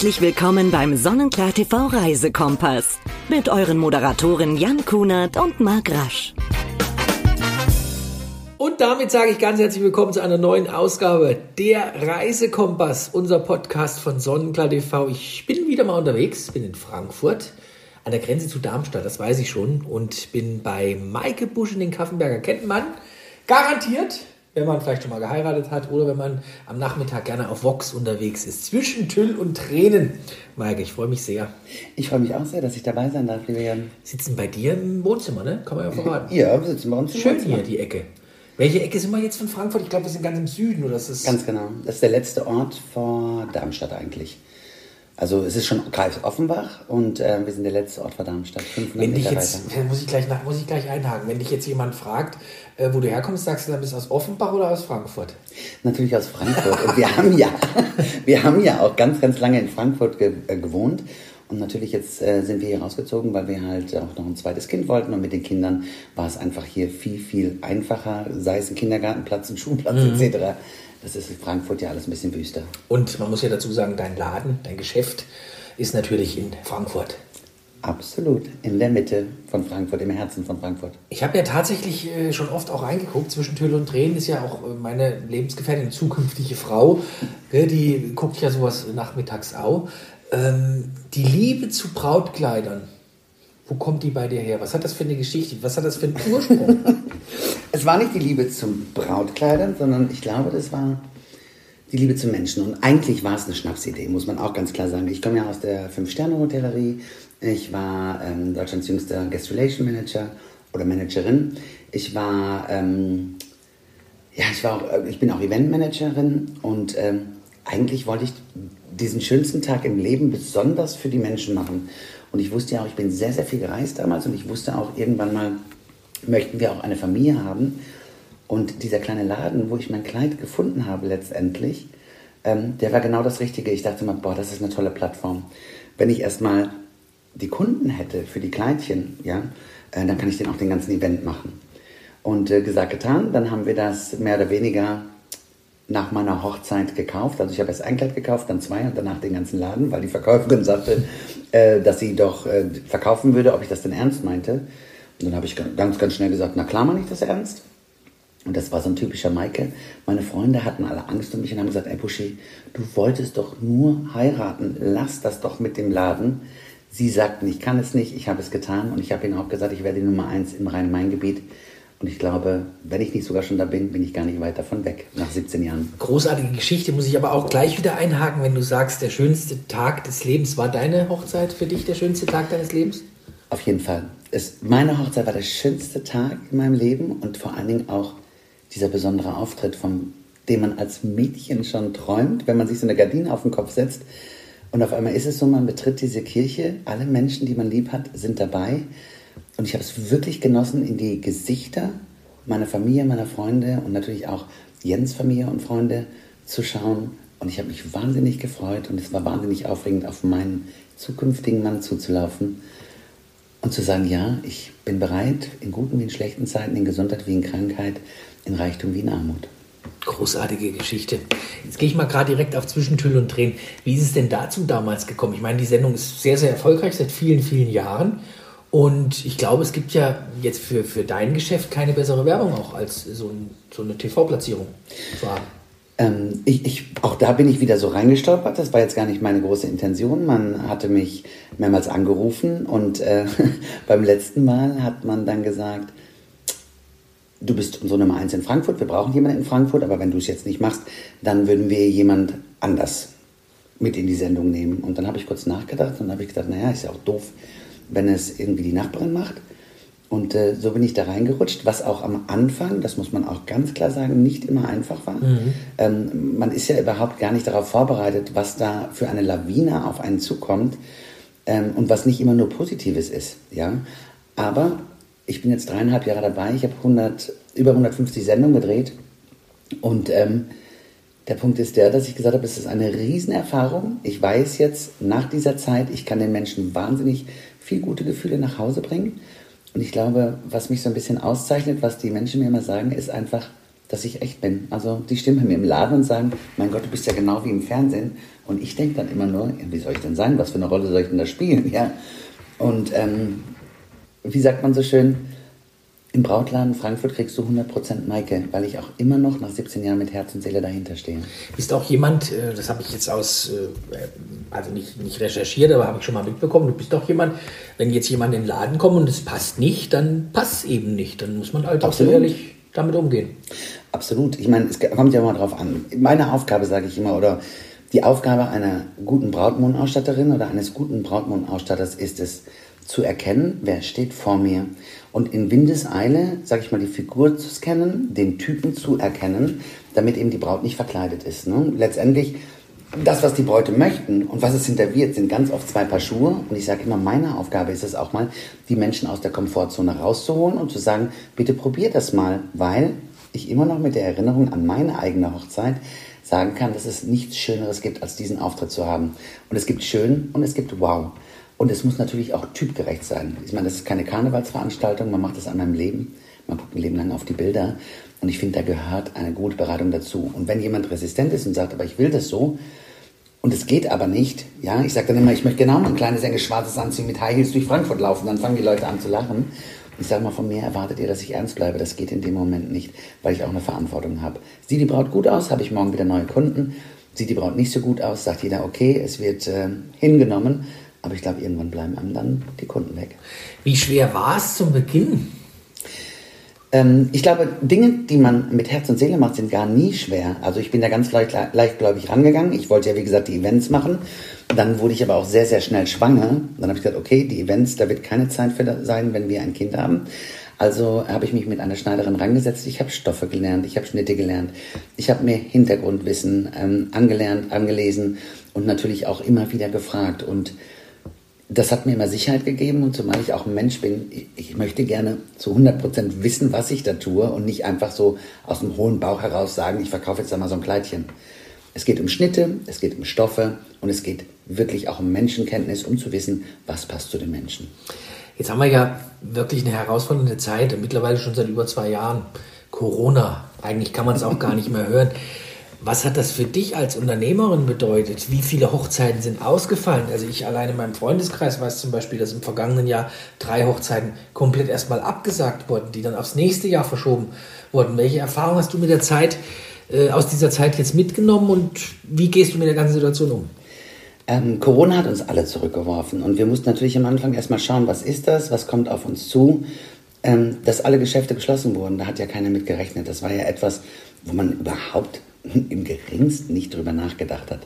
Herzlich willkommen beim Sonnenklar TV Reisekompass mit euren Moderatoren Jan Kunert und Marc Rasch. Und damit sage ich ganz herzlich willkommen zu einer neuen Ausgabe der Reisekompass, unser Podcast von Sonnenklar TV. Ich bin wieder mal unterwegs, bin in Frankfurt an der Grenze zu Darmstadt, das weiß ich schon, und bin bei Maike Busch in den Kaffenberger. Kennt man garantiert wenn man vielleicht schon mal geheiratet hat oder wenn man am Nachmittag gerne auf Vox unterwegs ist. Zwischen Tüll und Tränen. Maike, ich freue mich sehr. Ich freue mich auch sehr, dass ich dabei sein darf, lieber Jan. Sitzen bei dir im Wohnzimmer, ne? Kann man ja verraten. Ja, wir sitzen bei uns im Schön Wohnzimmer. hier, die Ecke. Welche Ecke sind wir jetzt von Frankfurt? Ich glaube, wir sind ganz im Süden, oder ist das? Ganz genau. Das ist der letzte Ort vor Darmstadt eigentlich. Also es ist schon Kreis Offenbach und äh, wir sind der letzte Ort vor Darmstadt. 500 Wenn dich jetzt, muss ich, gleich, nach- muss ich gleich einhaken, wenn dich jetzt jemand fragt, äh, wo du herkommst, sagst du dann bist du aus Offenbach oder aus Frankfurt? Natürlich aus Frankfurt. Und wir haben ja, wir haben ja auch ganz, ganz lange in Frankfurt ge äh, gewohnt. Und natürlich jetzt äh, sind wir hier rausgezogen, weil wir halt auch noch ein zweites Kind wollten. Und mit den Kindern war es einfach hier viel, viel einfacher, sei es ein Kindergartenplatz, ein Schulplatz etc. Das ist in Frankfurt ja alles ein bisschen wüster. Und man muss ja dazu sagen, dein Laden, dein Geschäft ist natürlich in Frankfurt. Absolut. In der Mitte von Frankfurt, im Herzen von Frankfurt. Ich habe ja tatsächlich äh, schon oft auch reingeguckt. Zwischen Tüll und Tränen ist ja auch äh, meine Lebensgefährtin, zukünftige Frau. Gell, die guckt ja sowas nachmittags auch. Ähm, die Liebe zu Brautkleidern. Wo kommt die bei dir her? Was hat das für eine Geschichte? Was hat das für einen Ursprung? Es war nicht die Liebe zum Brautkleidern, sondern ich glaube, das war die Liebe zum Menschen. Und eigentlich war es eine Schnapsidee, muss man auch ganz klar sagen. Ich komme ja aus der Fünf-Sterne-Hotellerie. Ich war ähm, Deutschlands jüngster Guest Relation Manager oder Managerin. Ich war, ähm, ja, ich, war auch, äh, ich bin auch Eventmanagerin und ähm, eigentlich wollte ich diesen schönsten Tag im Leben besonders für die Menschen machen. Und ich wusste ja auch, ich bin sehr, sehr viel gereist damals und ich wusste auch irgendwann mal, möchten wir auch eine Familie haben. Und dieser kleine Laden, wo ich mein Kleid gefunden habe letztendlich, ähm, der war genau das Richtige. Ich dachte mal, boah, das ist eine tolle Plattform. Wenn ich erstmal die Kunden hätte für die Kleidchen, ja, äh, dann kann ich den auch den ganzen Event machen. Und äh, gesagt, getan, dann haben wir das mehr oder weniger nach meiner Hochzeit gekauft. Also ich habe erst ein Kleid gekauft, dann zwei und danach den ganzen Laden, weil die Verkäuferin sagte, äh, dass sie doch äh, verkaufen würde, ob ich das denn ernst meinte. Und dann habe ich ganz, ganz schnell gesagt, na klar meine ich das ernst. Und das war so ein typischer Maike. Meine Freunde hatten alle Angst um mich und haben gesagt, ey Buschi, du wolltest doch nur heiraten, lass das doch mit dem Laden. Sie sagten, ich kann es nicht, ich habe es getan und ich habe ihnen auch gesagt, ich werde die Nummer eins im Rhein-Main-Gebiet. Und ich glaube, wenn ich nicht sogar schon da bin, bin ich gar nicht weit davon weg, nach 17 Jahren. Großartige Geschichte, muss ich aber auch gleich wieder einhaken, wenn du sagst, der schönste Tag des Lebens. War deine Hochzeit für dich der schönste Tag deines Lebens? Auf jeden Fall. Es, meine Hochzeit war der schönste Tag in meinem Leben und vor allen Dingen auch dieser besondere Auftritt, von dem man als Mädchen schon träumt, wenn man sich so eine Gardine auf den Kopf setzt. Und auf einmal ist es so, man betritt diese Kirche, alle Menschen, die man lieb hat, sind dabei. Und ich habe es wirklich genossen, in die Gesichter meiner Familie, meiner Freunde und natürlich auch Jens Familie und Freunde zu schauen. Und ich habe mich wahnsinnig gefreut und es war wahnsinnig aufregend, auf meinen zukünftigen Mann zuzulaufen und zu sagen, ja, ich bin bereit, in guten wie in schlechten Zeiten, in Gesundheit wie in Krankheit, in Reichtum wie in Armut. Großartige Geschichte. Jetzt gehe ich mal gerade direkt auf Zwischentüll und Tränen. Wie ist es denn dazu damals gekommen? Ich meine, die Sendung ist sehr, sehr erfolgreich seit vielen, vielen Jahren. Und ich glaube, es gibt ja jetzt für, für dein Geschäft keine bessere Werbung auch als so, ein, so eine TV-Platzierung. Ähm, ich, ich, auch da bin ich wieder so reingestolpert. Das war jetzt gar nicht meine große Intention. Man hatte mich mehrmals angerufen und äh, beim letzten Mal hat man dann gesagt, du bist unsere Nummer eins in Frankfurt, wir brauchen jemanden in Frankfurt, aber wenn du es jetzt nicht machst, dann würden wir jemand anders mit in die Sendung nehmen. Und dann habe ich kurz nachgedacht und habe ich gedacht, naja, ist ja auch doof, wenn es irgendwie die Nachbarin macht. Und äh, so bin ich da reingerutscht, was auch am Anfang, das muss man auch ganz klar sagen, nicht immer einfach war. Ähm, man ist ja überhaupt gar nicht darauf vorbereitet, was da für eine Lawine auf einen zukommt ähm, und was nicht immer nur Positives ist. Ja? Aber ich bin jetzt dreieinhalb Jahre dabei, ich habe 100, über 150 Sendungen gedreht und ähm, der Punkt ist der, dass ich gesagt habe, es ist eine Riesenerfahrung. Ich weiß jetzt nach dieser Zeit, ich kann den Menschen wahnsinnig viel gute Gefühle nach Hause bringen. Und ich glaube, was mich so ein bisschen auszeichnet, was die Menschen mir immer sagen, ist einfach, dass ich echt bin. Also die bei mir im Laden und sagen, mein Gott, du bist ja genau wie im Fernsehen. Und ich denke dann immer nur, wie soll ich denn sein? Was für eine Rolle soll ich denn da spielen? Ja. Und ähm, wie sagt man so schön, im Brautladen Frankfurt kriegst du 100% Maike, weil ich auch immer noch nach 17 Jahren mit Herz und Seele dahinter stehe. Bist auch jemand, äh, das habe ich jetzt aus, äh, also nicht, nicht recherchiert, aber habe ich schon mal mitbekommen, du bist auch jemand, wenn jetzt jemand in den Laden kommt und es passt nicht, dann passt es eben nicht. Dann muss man halt auch so ehrlich damit umgehen. Absolut. Ich meine, es kommt ja mal drauf an. Meine Aufgabe, sage ich immer, oder die Aufgabe einer guten Brautmondausstatterin oder eines guten Brautmondausstatters ist es, zu erkennen, wer steht vor mir und in Windeseile, sage ich mal, die Figur zu scannen, den Typen zu erkennen, damit eben die Braut nicht verkleidet ist. Ne? Letztendlich, das, was die Bräute möchten und was es hinterwirft, sind ganz oft zwei Paar Schuhe. Und ich sage immer, meine Aufgabe ist es auch mal, die Menschen aus der Komfortzone rauszuholen und zu sagen, bitte probiert das mal, weil ich immer noch mit der Erinnerung an meine eigene Hochzeit sagen kann, dass es nichts Schöneres gibt, als diesen Auftritt zu haben. Und es gibt schön und es gibt wow. Und es muss natürlich auch typgerecht sein. Ich meine, das ist keine Karnevalsveranstaltung, man macht das einmal im Leben. Man guckt ein Leben lang auf die Bilder. Und ich finde, da gehört eine gute Beratung dazu. Und wenn jemand resistent ist und sagt, aber ich will das so, und es geht aber nicht, ja, ich sage dann immer, ich möchte genau ein kleines, enges, schwarzes Anziehen mit High Heels durch Frankfurt laufen, dann fangen die Leute an zu lachen. Ich sage mal, von mir erwartet ihr, dass ich ernst bleibe. Das geht in dem Moment nicht, weil ich auch eine Verantwortung habe. Sieht die Braut gut aus, habe ich morgen wieder neue Kunden. Sieht die Braut nicht so gut aus, sagt jeder, okay, es wird äh, hingenommen. Aber ich glaube, irgendwann bleiben einem dann die Kunden weg. Wie schwer war es zum Beginn? Ähm, ich glaube, Dinge, die man mit Herz und Seele macht, sind gar nie schwer. Also ich bin da ganz leicht, leichtgläubig rangegangen. Ich wollte ja, wie gesagt, die Events machen. Dann wurde ich aber auch sehr, sehr schnell schwanger. Dann habe ich gesagt, okay, die Events, da wird keine Zeit für sein, wenn wir ein Kind haben. Also habe ich mich mit einer Schneiderin rangesetzt. Ich habe Stoffe gelernt, ich habe Schnitte gelernt, ich habe mir Hintergrundwissen ähm, angelernt, angelesen und natürlich auch immer wieder gefragt. Und das hat mir immer Sicherheit gegeben und zumal ich auch ein Mensch bin, ich möchte gerne zu 100% wissen, was ich da tue und nicht einfach so aus dem hohen Bauch heraus sagen, ich verkaufe jetzt einmal so ein Kleidchen. Es geht um Schnitte, es geht um Stoffe und es geht wirklich auch um Menschenkenntnis, um zu wissen, was passt zu den Menschen. Jetzt haben wir ja wirklich eine herausfordernde Zeit, mittlerweile schon seit über zwei Jahren. Corona, eigentlich kann man es auch gar nicht mehr hören. Was hat das für dich als Unternehmerin bedeutet? Wie viele Hochzeiten sind ausgefallen? Also ich allein in meinem Freundeskreis weiß zum Beispiel, dass im vergangenen Jahr drei Hochzeiten komplett erstmal abgesagt wurden, die dann aufs nächste Jahr verschoben wurden. Welche Erfahrung hast du mit der Zeit, äh, aus dieser Zeit jetzt mitgenommen und wie gehst du mit der ganzen Situation um? Ähm, Corona hat uns alle zurückgeworfen und wir mussten natürlich am Anfang erstmal schauen, was ist das, was kommt auf uns zu. Ähm, dass alle Geschäfte geschlossen wurden, da hat ja keiner mit gerechnet. Das war ja etwas, wo man überhaupt im geringsten nicht drüber nachgedacht hat.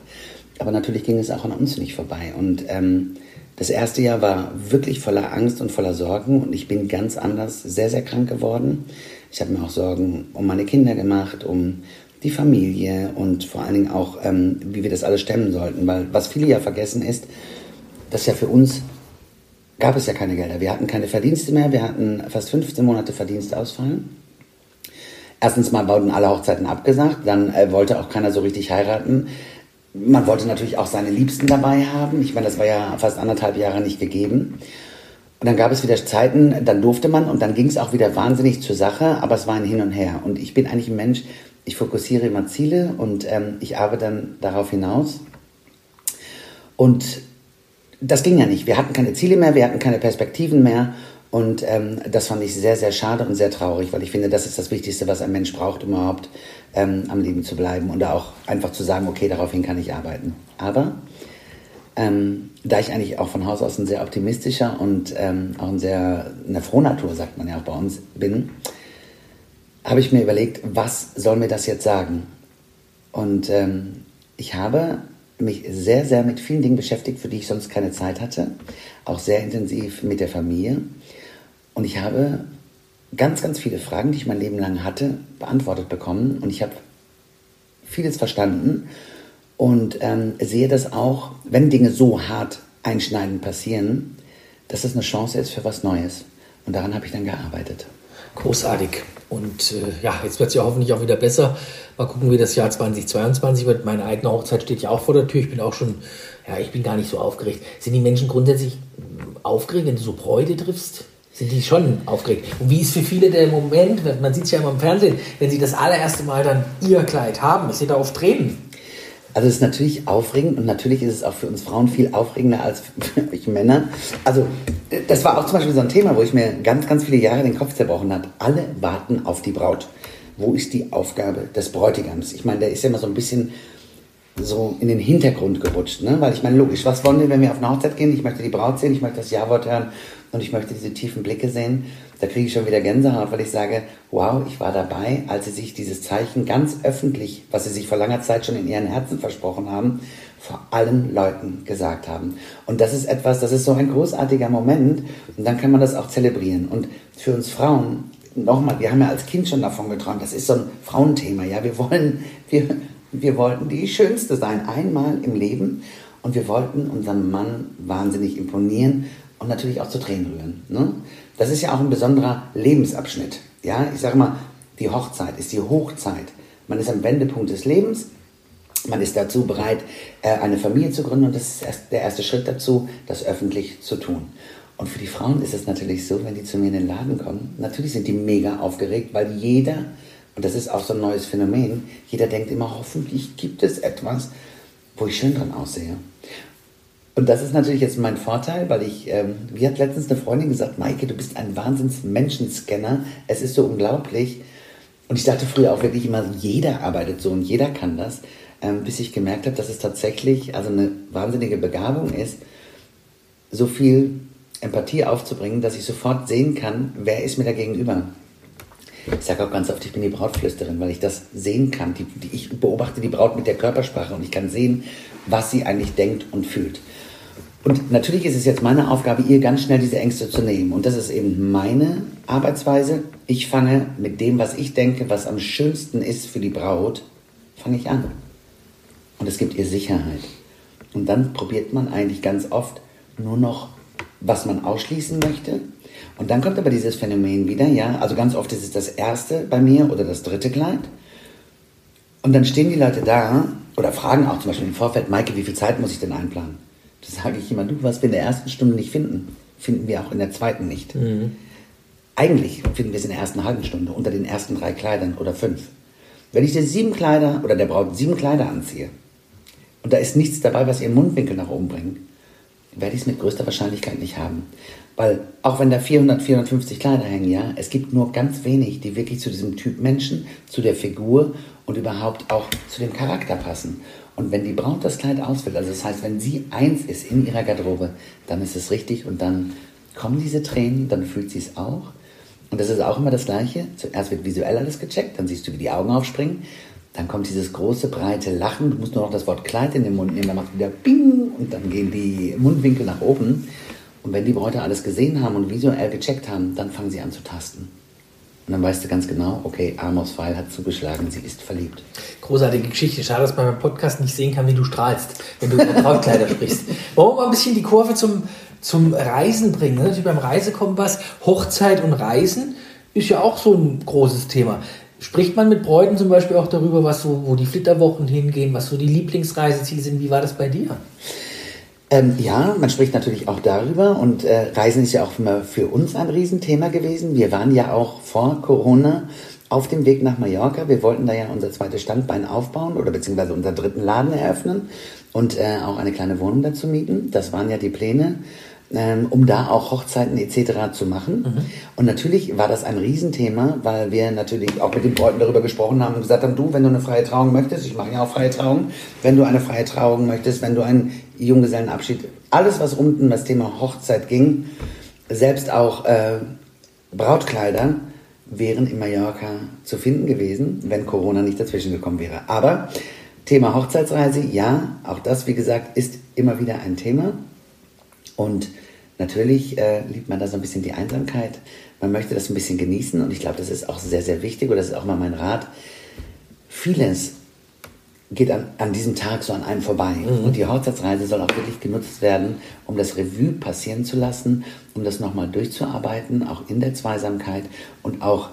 Aber natürlich ging es auch an uns nicht vorbei. Und ähm, das erste Jahr war wirklich voller Angst und voller Sorgen und ich bin ganz anders, sehr, sehr krank geworden. Ich habe mir auch Sorgen um meine Kinder gemacht, um die Familie und vor allen Dingen auch, ähm, wie wir das alles stemmen sollten. Weil was viele ja vergessen ist, dass ja für uns gab es ja keine Gelder. Wir hatten keine Verdienste mehr, wir hatten fast 15 Monate Verdienstausfall. Erstens mal wurden alle Hochzeiten abgesagt, dann äh, wollte auch keiner so richtig heiraten. Man wollte natürlich auch seine Liebsten dabei haben. Ich meine, das war ja fast anderthalb Jahre nicht gegeben. Und dann gab es wieder Zeiten, dann durfte man und dann ging es auch wieder wahnsinnig zur Sache, aber es war ein Hin und Her. Und ich bin eigentlich ein Mensch, ich fokussiere immer Ziele und ähm, ich arbeite dann darauf hinaus. Und das ging ja nicht. Wir hatten keine Ziele mehr, wir hatten keine Perspektiven mehr. Und ähm, das fand ich sehr, sehr schade und sehr traurig, weil ich finde, das ist das Wichtigste, was ein Mensch braucht, um überhaupt ähm, am Leben zu bleiben und auch einfach zu sagen, okay, daraufhin kann ich arbeiten. Aber ähm, da ich eigentlich auch von Haus aus ein sehr optimistischer und ähm, auch ein sehr eine Frohnatur, sagt man ja auch bei uns, bin, habe ich mir überlegt, was soll mir das jetzt sagen? Und ähm, ich habe mich sehr, sehr mit vielen Dingen beschäftigt, für die ich sonst keine Zeit hatte. Auch sehr intensiv mit der Familie. Und ich habe ganz, ganz viele Fragen, die ich mein Leben lang hatte, beantwortet bekommen. Und ich habe vieles verstanden und ähm, sehe das auch, wenn Dinge so hart einschneidend passieren, dass es eine Chance ist für was Neues. Und daran habe ich dann gearbeitet. Großartig. Und äh, ja, jetzt wird es ja hoffentlich auch wieder besser. Mal gucken, wie das Jahr 2022 wird. Meine eigene Hochzeit steht ja auch vor der Tür. Ich bin auch schon, ja, ich bin gar nicht so aufgeregt. Sind die Menschen grundsätzlich aufgeregt, wenn du so Bräute triffst? Sind die schon aufgeregt. Und wie ist für viele der Moment, man sieht es ja immer im Fernsehen, wenn sie das allererste Mal dann ihr Kleid haben, dass sie da oft reden. Also es ist natürlich aufregend und natürlich ist es auch für uns Frauen viel aufregender als für euch Männer. Also das war auch zum Beispiel so ein Thema, wo ich mir ganz, ganz viele Jahre den Kopf zerbrochen hat. Alle warten auf die Braut. Wo ist die Aufgabe des Bräutigams? Ich meine, der ist ja immer so ein bisschen so in den Hintergrund gerutscht. Ne? Weil ich meine, logisch, was wollen wir, wenn wir auf eine Hochzeit gehen? Ich möchte die Braut sehen, ich möchte das Ja-Wort hören und ich möchte diese tiefen Blicke sehen. Da kriege ich schon wieder Gänsehaut, weil ich sage, wow, ich war dabei, als sie sich dieses Zeichen ganz öffentlich, was sie sich vor langer Zeit schon in ihren Herzen versprochen haben, vor allen Leuten gesagt haben. Und das ist etwas, das ist so ein großartiger Moment und dann kann man das auch zelebrieren. Und für uns Frauen, nochmal, wir haben ja als Kind schon davon geträumt, das ist so ein Frauenthema, ja, wir wollen, wir, wir wollten die Schönste sein, einmal im Leben. Und wir wollten unserem Mann wahnsinnig imponieren und natürlich auch zu Tränen rühren. Ne? Das ist ja auch ein besonderer Lebensabschnitt. Ja, ich sage mal, die Hochzeit ist die Hochzeit. Man ist am Wendepunkt des Lebens. Man ist dazu bereit, äh, eine Familie zu gründen und das ist der erste Schritt dazu, das öffentlich zu tun. Und für die Frauen ist es natürlich so, wenn die zu mir in den Laden kommen, natürlich sind die mega aufgeregt, weil jeder und das ist auch so ein neues Phänomen. Jeder denkt immer, hoffentlich gibt es etwas, wo ich schön dran aussehe. Und das ist natürlich jetzt mein Vorteil, weil ich, ähm, wie hat letztens eine Freundin gesagt, Maike, du bist ein Wahnsinns-Menschenscanner. Es ist so unglaublich. Und ich dachte früher auch wirklich immer, jeder arbeitet so und jeder kann das, ähm, bis ich gemerkt habe, dass es tatsächlich also eine wahnsinnige Begabung ist, so viel Empathie aufzubringen, dass ich sofort sehen kann, wer ist mir da gegenüber. Ich sage auch ganz oft, ich bin die Brautflüsterin, weil ich das sehen kann. Die, die, ich beobachte die Braut mit der Körpersprache und ich kann sehen, was sie eigentlich denkt und fühlt. Und natürlich ist es jetzt meine Aufgabe, ihr ganz schnell diese Ängste zu nehmen. Und das ist eben meine Arbeitsweise. Ich fange mit dem, was ich denke, was am schönsten ist für die Braut, fange ich an. Und es gibt ihr Sicherheit. Und dann probiert man eigentlich ganz oft nur noch, was man ausschließen möchte und dann kommt aber dieses Phänomen wieder, ja, also ganz oft ist es das erste bei mir oder das dritte Kleid. Und dann stehen die Leute da oder fragen auch zum Beispiel im Vorfeld, Maike, wie viel Zeit muss ich denn einplanen? Sage ich immer, du, was wir in der ersten Stunde nicht finden, finden wir auch in der zweiten nicht. Mhm. Eigentlich finden wir es in der ersten halben Stunde, unter den ersten drei Kleidern oder fünf. Wenn ich dir sieben Kleider oder der Braut sieben Kleider anziehe und da ist nichts dabei, was ihren Mundwinkel nach oben bringt, werde ich es mit größter Wahrscheinlichkeit nicht haben. Weil auch wenn da 400, 450 Kleider hängen, ja, es gibt nur ganz wenig, die wirklich zu diesem Typ Menschen, zu der Figur und überhaupt auch zu dem Charakter passen. Und wenn die Braut das Kleid auswählt, also das heißt, wenn sie eins ist in ihrer Garderobe, dann ist es richtig und dann kommen diese Tränen, dann fühlt sie es auch. Und das ist auch immer das Gleiche. Zuerst wird visuell alles gecheckt, dann siehst du, wie die Augen aufspringen. Dann kommt dieses große, breite Lachen. Du musst nur noch das Wort Kleid in den Mund nehmen, dann macht wieder Bing und dann gehen die Mundwinkel nach oben. Und wenn die Bräute alles gesehen haben und visuell gecheckt haben, dann fangen sie an zu tasten. Und dann weißt du ganz genau, okay, Amos Pfeil hat zugeschlagen, sie ist verliebt. Großartige Geschichte. Schade, dass man beim Podcast nicht sehen kann, wie du strahlst, wenn du über Brautkleider sprichst. Wollen wir mal ein bisschen die Kurve zum, zum Reisen bringen? Natürlich beim Reisekompass, Hochzeit und Reisen ist ja auch so ein großes Thema. Spricht man mit Bräuten zum Beispiel auch darüber, was so, wo die Flitterwochen hingehen, was so die Lieblingsreiseziele sind? Wie war das bei dir? Ähm, ja, man spricht natürlich auch darüber und äh, Reisen ist ja auch immer für uns ein Riesenthema gewesen. Wir waren ja auch vor Corona auf dem Weg nach Mallorca. Wir wollten da ja unser zweites Standbein aufbauen oder beziehungsweise unseren dritten Laden eröffnen und äh, auch eine kleine Wohnung dazu mieten. Das waren ja die Pläne ähm, um da auch Hochzeiten etc. zu machen. Mhm. Und natürlich war das ein Riesenthema, weil wir natürlich auch mit den Bräuten darüber gesprochen haben und gesagt haben, du, wenn du eine freie Trauung möchtest, ich mache ja auch freie Trauung, wenn du eine freie Trauung möchtest, wenn du einen Junggesellenabschied, alles was unten das Thema Hochzeit ging, selbst auch äh, Brautkleider, wären in Mallorca zu finden gewesen, wenn Corona nicht dazwischen gekommen wäre. Aber Thema Hochzeitsreise, ja, auch das, wie gesagt, ist immer wieder ein Thema. Und natürlich äh, liebt man da so ein bisschen die Einsamkeit. Man möchte das ein bisschen genießen und ich glaube, das ist auch sehr, sehr wichtig und das ist auch mal mein Rat. Vieles geht an, an diesem Tag so an einem vorbei. Mhm. Und die Hochzeitsreise soll auch wirklich genutzt werden, um das Revue passieren zu lassen, um das nochmal durchzuarbeiten, auch in der Zweisamkeit und auch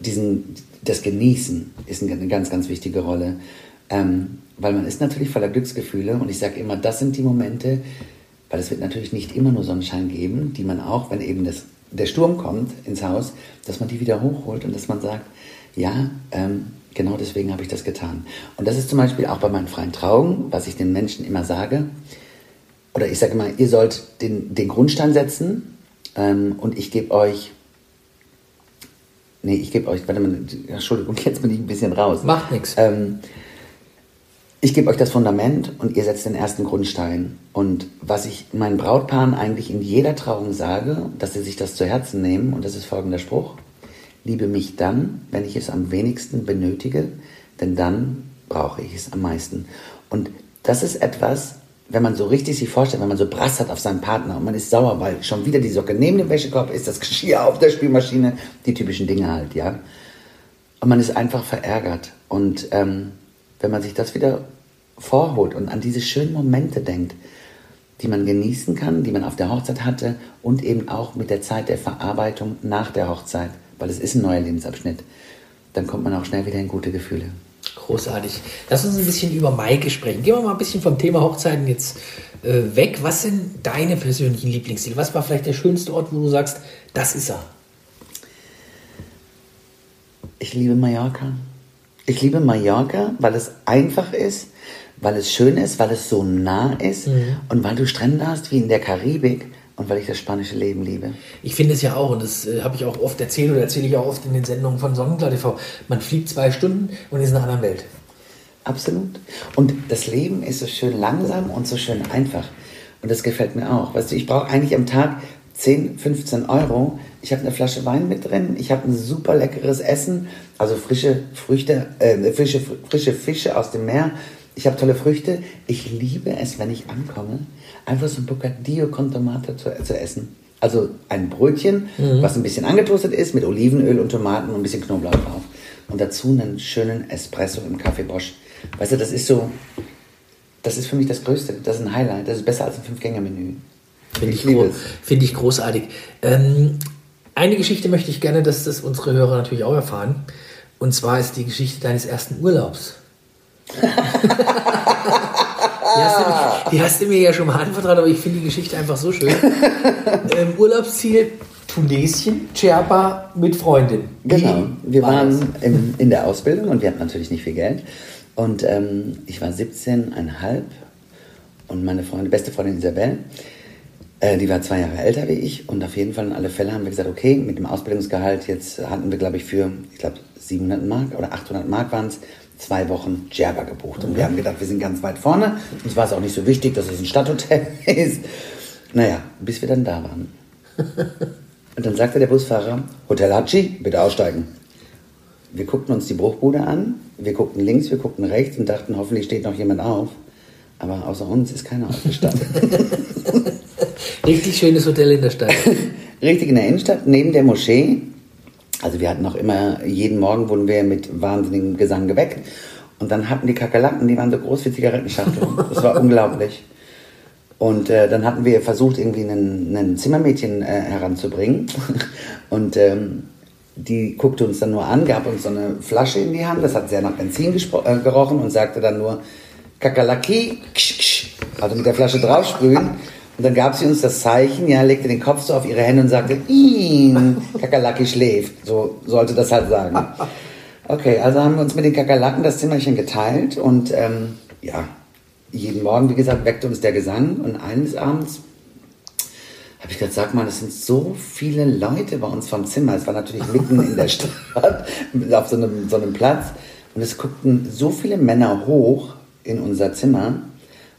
diesen, das Genießen ist eine ganz, ganz wichtige Rolle. Ähm, weil man ist natürlich voller Glücksgefühle und ich sage immer, das sind die Momente, Weil es wird natürlich nicht immer nur Sonnenschein geben, die man auch, wenn eben das, der Sturm kommt ins Haus, dass man die wieder hochholt und dass man sagt, ja, ähm, genau deswegen habe ich das getan. Und das ist zum Beispiel auch bei meinen freien Trauungen, was ich den Menschen immer sage. Oder ich sage immer, ihr sollt den, den Grundstein setzen ähm, und ich gebe euch Nee, ich gebe euch, warte mal, Entschuldigung, jetzt bin ich ein bisschen raus. Macht nichts. Ähm, ich gebe euch das Fundament und ihr setzt den ersten Grundstein. Und was ich meinen Brautpaaren eigentlich in jeder Trauung sage, dass sie sich das zu Herzen nehmen, und das ist folgender Spruch: Liebe mich dann, wenn ich es am wenigsten benötige, denn dann brauche ich es am meisten. Und das ist etwas, wenn man so richtig sich vorstellt, wenn man so Brass hat auf seinen Partner und man ist sauer, weil schon wieder die Socke neben dem Wäschekorb ist, das Geschirr auf der Spülmaschine, die typischen Dinge halt, ja. Und man ist einfach verärgert. Und ähm, wenn man sich das wieder vorholt und an diese schönen Momente denkt, die man genießen kann, die man auf der Hochzeit hatte und eben auch mit der Zeit der Verarbeitung nach der Hochzeit, weil es ist ein neuer Lebensabschnitt, dann kommt man auch schnell wieder in gute Gefühle. Großartig. Lass uns ein bisschen über Maike sprechen. Gehen wir mal ein bisschen vom Thema Hochzeiten jetzt äh, weg. Was sind deine persönlichen Lieblingsziele? Was war vielleicht der schönste Ort, wo du sagst, das ist er? Ich liebe Mallorca. Ich liebe Mallorca, weil es einfach ist, weil es schön ist, weil es so nah ist mhm. und weil du Strände hast wie in der Karibik und weil ich das spanische Leben liebe. Ich finde es ja auch, und das äh, habe ich auch oft erzählt oder erzähle ich auch oft in den Sendungen von Sonnenklar TV, man fliegt zwei Stunden und ist in einer anderen Welt. Absolut. Und das Leben ist so schön langsam und so schön einfach. Und das gefällt mir auch. Weißt du, ich brauche eigentlich am Tag 10, 15 Euro. Ich habe eine Flasche Wein mit drin. Ich habe ein super leckeres Essen. Also frische Früchte, äh, frische, frische Fische aus dem Meer. Ich habe tolle Früchte. Ich liebe es, wenn ich ankomme, einfach so ein Bocadillo con Tomate zu, zu essen. Also ein Brötchen, mhm. was ein bisschen angetoastet ist, mit Olivenöl und Tomaten und ein bisschen Knoblauch drauf. Und dazu einen schönen Espresso im Kaffee Bosch. Weißt du, das ist so, das ist für mich das Größte. Das ist ein Highlight. Das ist besser als ein Fünf-Gänge-Menü. Finde ich, ich, find ich großartig. Ähm, eine Geschichte möchte ich gerne, dass das unsere Hörer natürlich auch erfahren. Und zwar ist die Geschichte deines ersten Urlaubs. Die hast, du, die hast, du, mir ja schon mal anvertraut, aber ich finde die Geschichte einfach so schön. ähm, Urlaubsziel Tunesien, Cherpa mit Freundin. Genau. Wir war waren im, in der Ausbildung und wir hatten natürlich nicht viel Geld. Und ähm, ich war 17,5 und meine Freundin, beste Freundin Isabel, äh, die war zwei Jahre älter wie ich. Und auf jeden Fall in alle Fälle haben wir gesagt, okay, mit dem Ausbildungsgehalt, jetzt hatten wir, glaube ich, für, ich glaube, 700 Mark oder 800 Mark waren es, zwei Wochen Djerba gebucht. Und wir haben gedacht, wir sind ganz weit vorne. Uns war es auch nicht so wichtig, dass es ein Stadthotel ist. Naja, bis wir dann da waren. Und dann sagte der Busfahrer, Hotel Hatschi, bitte aussteigen. Wir guckten uns die Bruchbude an, wir guckten links, wir guckten rechts und dachten, hoffentlich steht noch jemand auf. Aber außer uns ist keiner aufgestanden. Richtig schönes Hotel in der Stadt. Richtig in der Innenstadt, neben der Moschee. Also wir hatten auch immer, jeden Morgen wurden wir mit wahnsinnigem Gesang geweckt. Und dann hatten die Kakerlaken, die waren so groß wie Zigarettenschachteln. Das war unglaublich. Und äh, dann hatten wir versucht, irgendwie ein Zimmermädchen äh, heranzubringen. Und ähm, die guckte uns dann nur an, gab uns so eine Flasche in die Hand, das hat sehr nach Benzin äh, gerochen und sagte dann nur Kakerlaki, also mit der Flasche draufsprühen. Und dann gab sie uns das Zeichen, ja, legte den Kopf so auf ihre Hände und sagte, Ien, Kakerlaki schläft. So sollte das halt sagen. Okay, also haben wir uns mit den Kakerlaken das Zimmerchen geteilt und ähm, ja, jeden Morgen, wie gesagt, weckte uns der Gesang und eines Abends habe ich gesagt, sag mal, es sind so viele Leute bei uns vom Zimmer. Es war natürlich mitten in der Stadt, auf so einem, so einem Platz. Und es guckten so viele Männer hoch in unser Zimmer.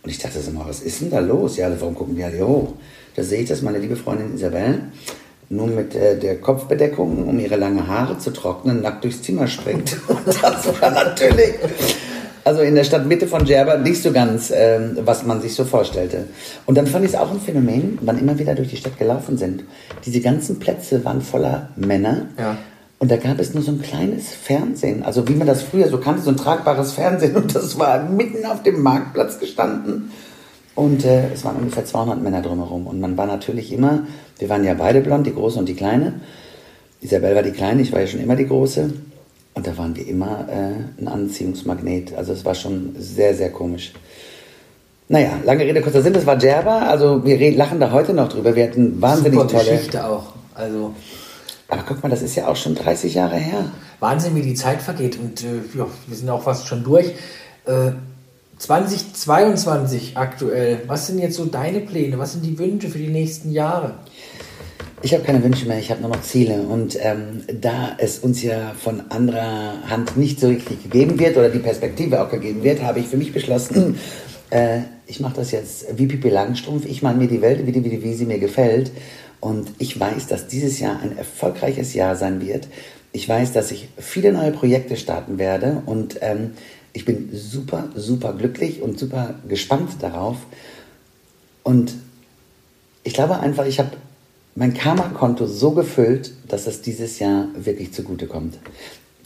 Und ich dachte so mal, was ist denn da los? Ja, warum gucken die alle hoch? Da sehe ich, dass meine liebe Freundin Isabel nur mit äh, der Kopfbedeckung, um ihre langen Haare zu trocknen, nackt durchs Zimmer springt. Und das war natürlich, also in der Stadtmitte von Djerba, nicht so ganz, ähm, was man sich so vorstellte. Und dann fand ich es auch ein Phänomen, wann immer wieder durch die Stadt gelaufen sind. Diese ganzen Plätze waren voller Männer. Ja. Und da gab es nur so ein kleines Fernsehen, also wie man das früher so kannte, so ein tragbares Fernsehen. Und das war mitten auf dem Marktplatz gestanden. Und äh, es waren ungefähr 200 Männer drumherum. Und man war natürlich immer, wir waren ja beide blond, die Große und die Kleine. Isabel war die Kleine, ich war ja schon immer die Große. Und da waren wir immer äh, ein Anziehungsmagnet. Also es war schon sehr, sehr komisch. Naja, lange Rede, kurzer Sinn, das war Djerba. Also wir lachen da heute noch drüber. Wir hatten wahnsinnig Super tolle... Geschichte auch. Also Aber guck mal, das ist ja auch schon 30 Jahre her. Wahnsinn, wie die Zeit vergeht. Und äh, ja, wir sind auch fast schon durch. Äh, 2022 aktuell. Was sind jetzt so deine Pläne? Was sind die Wünsche für die nächsten Jahre? Ich habe keine Wünsche mehr, ich habe nur noch Ziele. Und ähm, da es uns ja von anderer Hand nicht so richtig gegeben wird oder die Perspektive auch gegeben wird, habe ich für mich beschlossen, äh, ich mache das jetzt wie Pipi Langstrumpf. Ich mache mir die Welt, wie, die, wie, wie sie mir gefällt. Und ich weiß, dass dieses Jahr ein erfolgreiches Jahr sein wird. Ich weiß, dass ich viele neue Projekte starten werde. Und ähm, ich bin super, super glücklich und super gespannt darauf. Und ich glaube einfach, ich habe mein Karma-Konto so gefüllt, dass es dieses Jahr wirklich zugutekommt.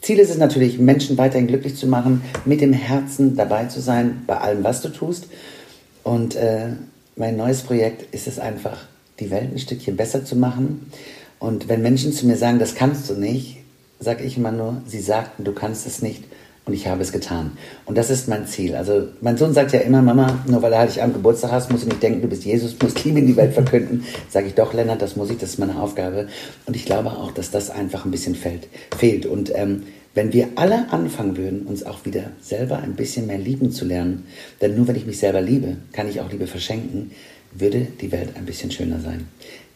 Ziel ist es natürlich, Menschen weiterhin glücklich zu machen, mit dem Herzen dabei zu sein, bei allem, was du tust. Und äh, mein neues Projekt ist es einfach, die Welt ein Stückchen besser zu machen. Und wenn Menschen zu mir sagen, das kannst du nicht, sage ich immer nur, sie sagten, du kannst es nicht und ich habe es getan. Und das ist mein Ziel. Also mein Sohn sagt ja immer, Mama, nur weil er halt am Geburtstag hast, musst du nicht denken, du bist Jesus, musst Liebe in die Welt verkünden. Sage ich doch, Lennart, das muss ich, das ist meine Aufgabe. Und ich glaube auch, dass das einfach ein bisschen fehlt. fehlt. Und ähm, wenn wir alle anfangen würden, uns auch wieder selber ein bisschen mehr lieben zu lernen, denn nur wenn ich mich selber liebe, kann ich auch Liebe verschenken, würde die Welt ein bisschen schöner sein.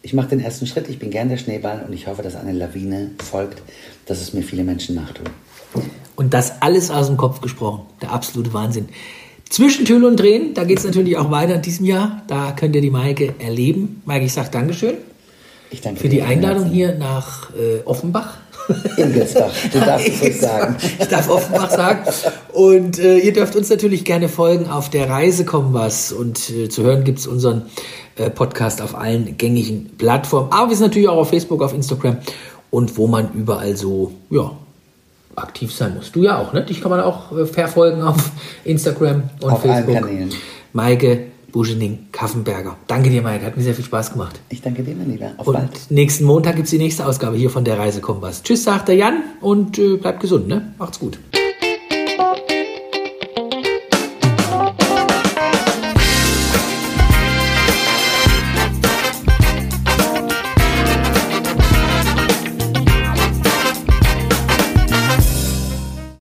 Ich mache den ersten Schritt, ich bin gern der Schneeball und ich hoffe, dass eine Lawine folgt, dass es mir viele Menschen nachtun. Und das alles aus dem Kopf gesprochen. Der absolute Wahnsinn. Zwischen Tüll und Drehen, da geht es natürlich auch weiter in diesem Jahr. Da könnt ihr die Maike erleben. Maike, ich sage Dankeschön. Ich danke für die Einladung Herzen. hier nach äh, Offenbach. Ingelsbach, du darfst es ruhig sagen. Ich darf Offenbach sagen. Und äh, ihr dürft uns natürlich gerne folgen auf der Reise Kompass. Und äh, zu hören gibt es unseren äh, Podcast auf allen gängigen Plattformen. Aber wir sind natürlich auch auf Facebook, auf Instagram und wo man überall so, ja, aktiv sein muss. Du ja auch, ne? Dich kann man auch äh, verfolgen auf Instagram und Auf allen Facebook. Kanälen. Maike Buschening Kaffenberger. Danke dir, Maike. Hat mir sehr viel Spaß gemacht. Ich danke dir, mein Lieber. Auf Und bald. nächsten Montag gibt es die nächste Ausgabe hier von der Reise Kompass. Tschüss, sagt der Jan und äh, bleibt gesund, ne? Macht's gut.